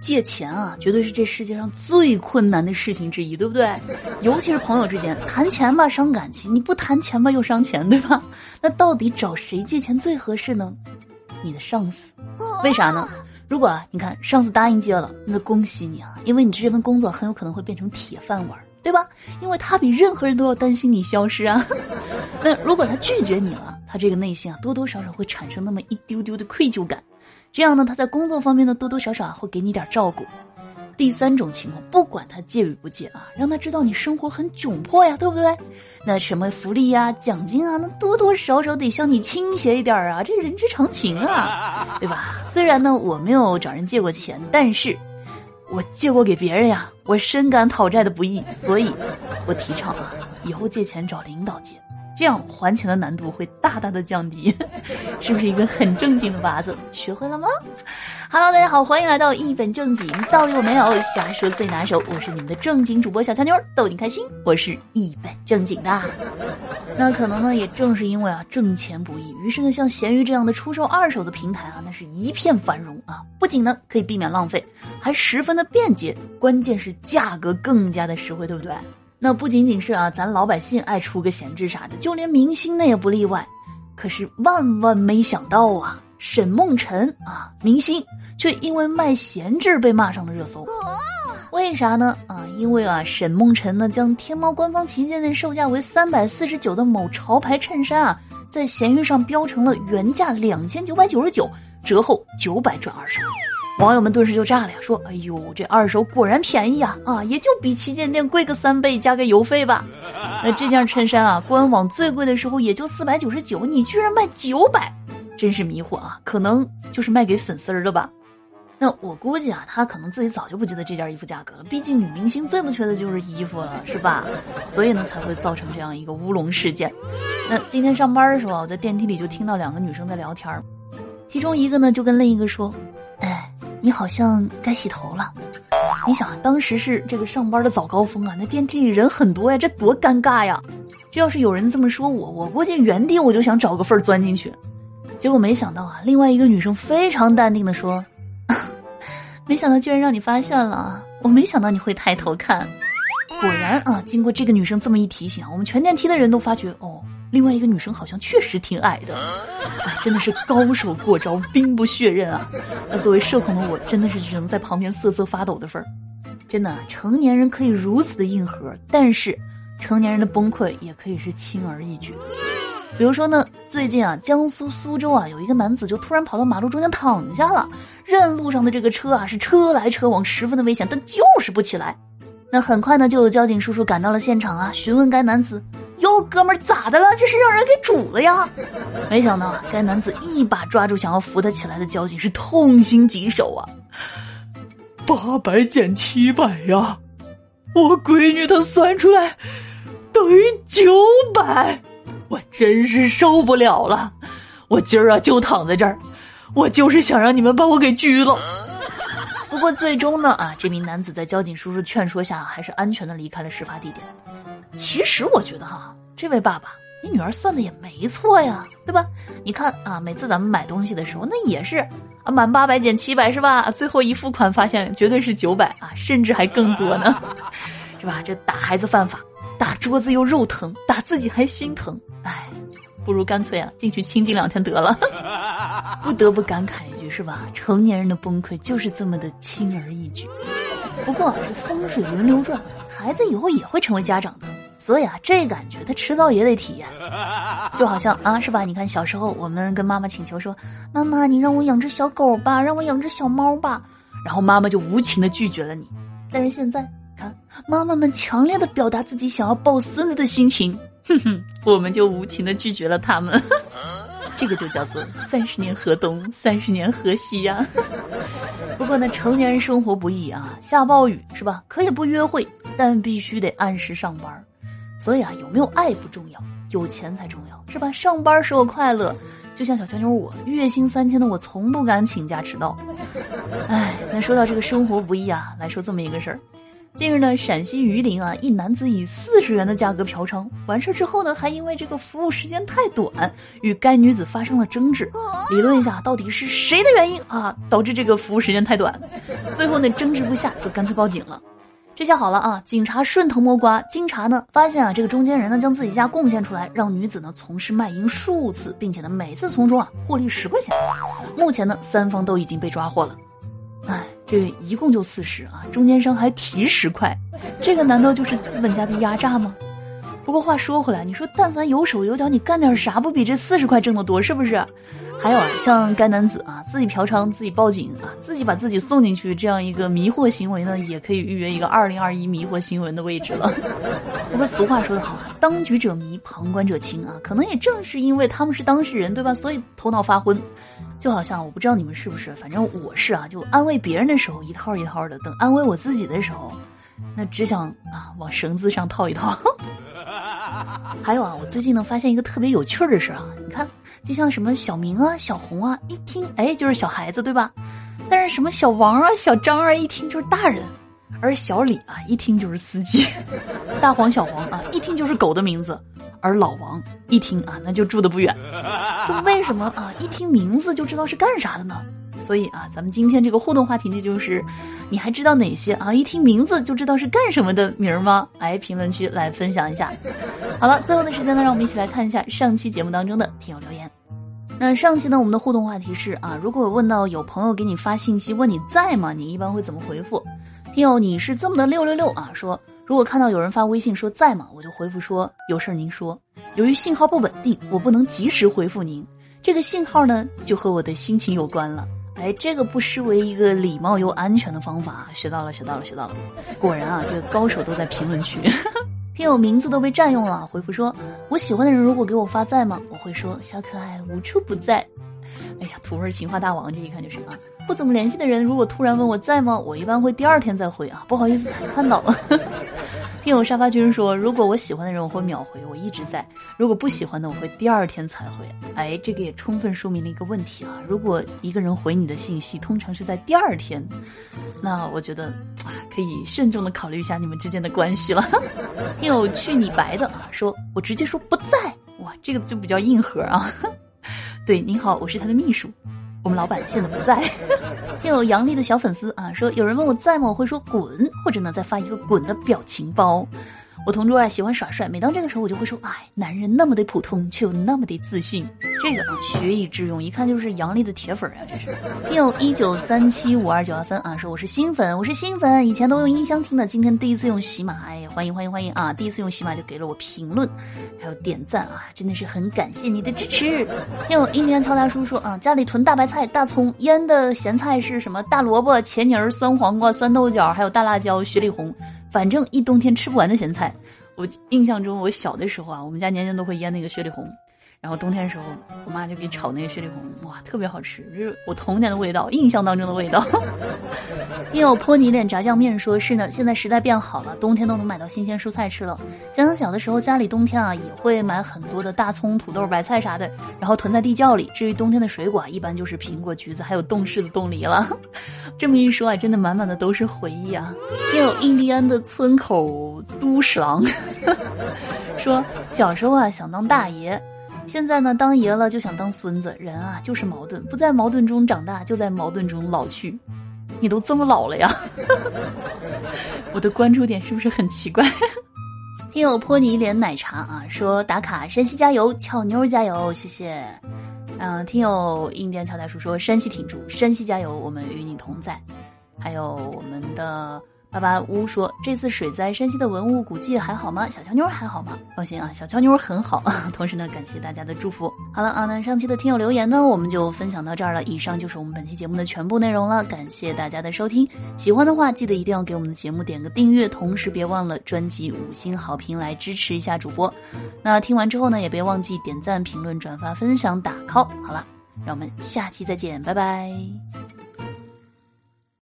借钱啊，绝对是这世界上最困难的事情之一，对不对？尤其是朋友之间，谈钱吧伤感情，你不谈钱吧又伤钱，对吧？那到底找谁借钱最合适呢？你的上司，为啥呢？如果啊，你看上司答应借了，那恭喜你啊，因为你这份工作很有可能会变成铁饭碗，对吧？因为他比任何人都要担心你消失啊。那如果他拒绝你了，他这个内心啊，多多少少会产生那么一丢丢的愧疚感。这样呢，他在工作方面呢，多多少少会给你点照顾。第三种情况，不管他借与不借啊，让他知道你生活很窘迫呀，对不对？那什么福利呀、奖金啊，那多多少少得向你倾斜一点啊，这人之常情啊，对吧？虽然呢，我没有找人借过钱，但是我借过给别人呀，我深感讨债的不易，所以我提倡啊，以后借钱找领导借。这样还钱的难度会大大的降低，是不是一个很正经的法子？学会了吗？Hello，大家好，欢迎来到一本正经，道理我没有，瞎说最拿手。我是你们的正经主播小强妞，逗你开心。我是一本正经的。那可能呢，也正是因为啊挣钱不易，于是呢，像闲鱼这样的出售二手的平台啊，那是一片繁荣啊。不仅呢可以避免浪费，还十分的便捷，关键是价格更加的实惠，对不对？那不仅仅是啊，咱老百姓爱出个闲置啥的，就连明星那也不例外。可是万万没想到啊，沈梦辰啊，明星却因为卖闲置被骂上了热搜。为啥呢？啊，因为啊，沈梦辰呢将天猫官方旗舰店售价为三百四十九的某潮牌衬衫啊，在闲鱼上标成了原价两千九百九十九，折后九百转二手。网友们顿时就炸了呀，说：“哎呦，这二手果然便宜啊！啊，也就比旗舰店贵个三倍，加个邮费吧。那这件衬衫啊，官网最贵的时候也就四百九十九，你居然卖九百，真是迷惑啊！可能就是卖给粉丝儿的吧？那我估计啊，他可能自己早就不记得这件衣服价格了。毕竟女明星最不缺的就是衣服了，是吧？所以呢，才会造成这样一个乌龙事件。那今天上班的时候，我在电梯里就听到两个女生在聊天其中一个呢就跟另一个说：‘哎。’你好像该洗头了，你想当时是这个上班的早高峰啊，那电梯里人很多呀，这多尴尬呀！这要是有人这么说我，我估计原地我就想找个缝钻进去。结果没想到啊，另外一个女生非常淡定的说：“ 没想到居然让你发现了，我没想到你会抬头看。”果然啊，经过这个女生这么一提醒，我们全电梯的人都发觉哦。另外一个女生好像确实挺矮的，哎，真的是高手过招，兵不血刃啊！那作为社恐的我，真的是只能在旁边瑟瑟发抖的份儿。真的，成年人可以如此的硬核，但是成年人的崩溃也可以是轻而易举。比如说呢，最近啊，江苏苏州啊，有一个男子就突然跑到马路中间躺下了，任路上的这个车啊是车来车往，十分的危险，但就是不起来。那很快呢，就有交警叔叔赶到了现场啊，询问该男子。哟，哥们儿咋的了？这是让人给煮了呀！没想到啊，该男子一把抓住想要扶他起来的交警，是痛心疾首啊！八百减七百呀，我闺女她算出来等于九百，我真是受不了了！我今儿啊就躺在这儿，我就是想让你们把我给拘了。不过最终呢，啊，这名男子在交警叔叔劝说下，还是安全的离开了事发地点。其实我觉得哈，这位爸爸，你女儿算的也没错呀，对吧？你看啊，每次咱们买东西的时候，那也是啊，满八百减七百是吧？最后一付款发现绝对是九百啊，甚至还更多呢，是吧？这打孩子犯法，打桌子又肉疼，打自己还心疼，哎，不如干脆啊进去清静两天得了。不得不感慨一句是吧？成年人的崩溃就是这么的轻而易举。不过这风水轮流转，孩子以后也会成为家长的。所以啊，这感觉他迟早也得体验，就好像啊，是吧？你看小时候我们跟妈妈请求说：“妈妈，你让我养只小狗吧，让我养只小猫吧。”然后妈妈就无情的拒绝了你。但是现在看，妈妈们强烈的表达自己想要抱孙子的心情，哼哼，我们就无情的拒绝了他们。这个就叫做三十年河东，三十年河西呀。不过呢，成年人生活不易啊，下暴雨是吧？可以不约会，但必须得按时上班。所以啊，有没有爱不重要，有钱才重要，是吧？上班使我快乐，就像小强妞我，月薪三千的我从不敢请假迟到。哎，那说到这个生活不易啊，来说这么一个事儿，近日呢，陕西榆林啊，一男子以四十元的价格嫖娼，完事之后呢，还因为这个服务时间太短，与该女子发生了争执。理论一下，到底是谁的原因啊，导致这个服务时间太短？最后呢，争执不下，就干脆报警了。这下好了啊，警察顺藤摸瓜，经查呢，发现啊，这个中间人呢，将自己家贡献出来，让女子呢从事卖淫数次，并且呢，每次从中啊获利十块钱。目前呢，三方都已经被抓获了。哎。这一共就四十啊，中间商还提十块，这个难道就是资本家的压榨吗？不过话说回来，你说但凡有手有脚，你干点啥不比这四十块挣得多？是不是？还有啊，像该男子啊，自己嫖娼，自己报警啊，自己把自己送进去，这样一个迷惑行为呢，也可以预约一个二零二一迷惑新闻的位置了。不过俗话说得好啊，当局者迷，旁观者清啊，可能也正是因为他们是当事人，对吧？所以头脑发昏。就好像我不知道你们是不是，反正我是啊，就安慰别人的时候一套一套的，等安慰我自己的时候，那只想啊往绳子上套一套。还有啊，我最近呢发现一个特别有趣的事啊，你看，就像什么小明啊、小红啊，一听哎就是小孩子对吧？但是什么小王啊、小张啊，一听就是大人。而小李啊，一听就是司机；大黄、小黄啊，一听就是狗的名字；而老王一听啊，那就住的不远。这为什么啊？一听名字就知道是干啥的呢？所以啊，咱们今天这个互动话题呢，就是你还知道哪些啊？一听名字就知道是干什么的名儿吗？来评论区来分享一下。好了，最后的时间呢，让我们一起来看一下上期节目当中的听友留言。那上期呢，我们的互动话题是啊，如果问到有朋友给你发信息问你在吗，你一般会怎么回复？听友，你是这么的六六六啊？说如果看到有人发微信说在吗，我就回复说有事儿您说。由于信号不稳定，我不能及时回复您。这个信号呢，就和我的心情有关了。哎，这个不失为一个礼貌又安全的方法。学到了，学到了，学到了。果然啊，这个高手都在评论区。听友名字都被占用了，回复说我喜欢的人如果给我发在吗，我会说小可爱无处不在。哎呀，土味情话大王，这一看就是啊。不怎么联系的人，如果突然问我在吗，我一般会第二天再回啊，不好意思才看到了。听友沙发君说，如果我喜欢的人，我会秒回，我一直在；如果不喜欢的，我会第二天才回。哎，这个也充分说明了一个问题啊，如果一个人回你的信息，通常是在第二天，那我觉得，可以慎重的考虑一下你们之间的关系了。听友去你白的啊，说我直接说不在，哇，这个就比较硬核啊。对，您好，我是他的秘书。我们老板现在不在，听有杨丽的小粉丝啊，说有人问我在吗？我会说滚，或者呢再发一个滚的表情包。我同桌啊喜欢耍帅，每当这个时候我就会说：“哎，男人那么的普通，却又那么的自信。”这个啊学以致用，一看就是杨丽的铁粉啊！这是。听友一九三七五二九幺三啊，说我是新粉，我是新粉，以前都用音箱听的，今天第一次用喜马，哎，欢迎欢迎欢迎啊！第一次用喜马就给了我评论，还有点赞啊，真的是很感谢你的支持。听友印第安乔大叔说啊，家里囤大白菜、大葱，腌的咸菜是什么？大萝卜、茄泥、酸黄瓜、酸豆角，还有大辣椒、雪里红。反正一冬天吃不完的咸菜，我印象中我小的时候啊，我们家年年都会腌那个雪里红。然后冬天的时候，我妈就给炒那个雪里红，哇，特别好吃，就是我童年的味道，印象当中的味道。听友泼泥脸炸酱面说是呢，现在时代变好了，冬天都能买到新鲜蔬菜吃了。想想小的时候，家里冬天啊也会买很多的大葱、土豆、白菜啥的，然后囤在地窖里。至于冬天的水果，一般就是苹果、橘子，还有冻柿子、冻梨了。这么一说啊，真的满满的都是回忆啊。听友印第安的村口都市郎 说，小时候啊想当大爷。现在呢，当爷了就想当孙子。人啊，就是矛盾，不在矛盾中长大，就在矛盾中老去。你都这么老了呀？我的关注点是不是很奇怪？听友泼你一脸奶茶啊，说打卡山西加油，俏妞加油，谢谢。嗯，听友印第安乔大叔说山西挺住，山西加油，我们与你同在。还有我们的。八八屋说：“这次水灾，山西的文物古迹还好吗？小乔妞还好吗？放心啊，小乔妞很好。同时呢，感谢大家的祝福。好了啊，那上期的听友留言呢，我们就分享到这儿了。以上就是我们本期节目的全部内容了。感谢大家的收听，喜欢的话记得一定要给我们的节目点个订阅，同时别忘了专辑五星好评来支持一下主播。那听完之后呢，也别忘记点赞、评论、转发、分享、打 call。好了，让我们下期再见，拜拜。”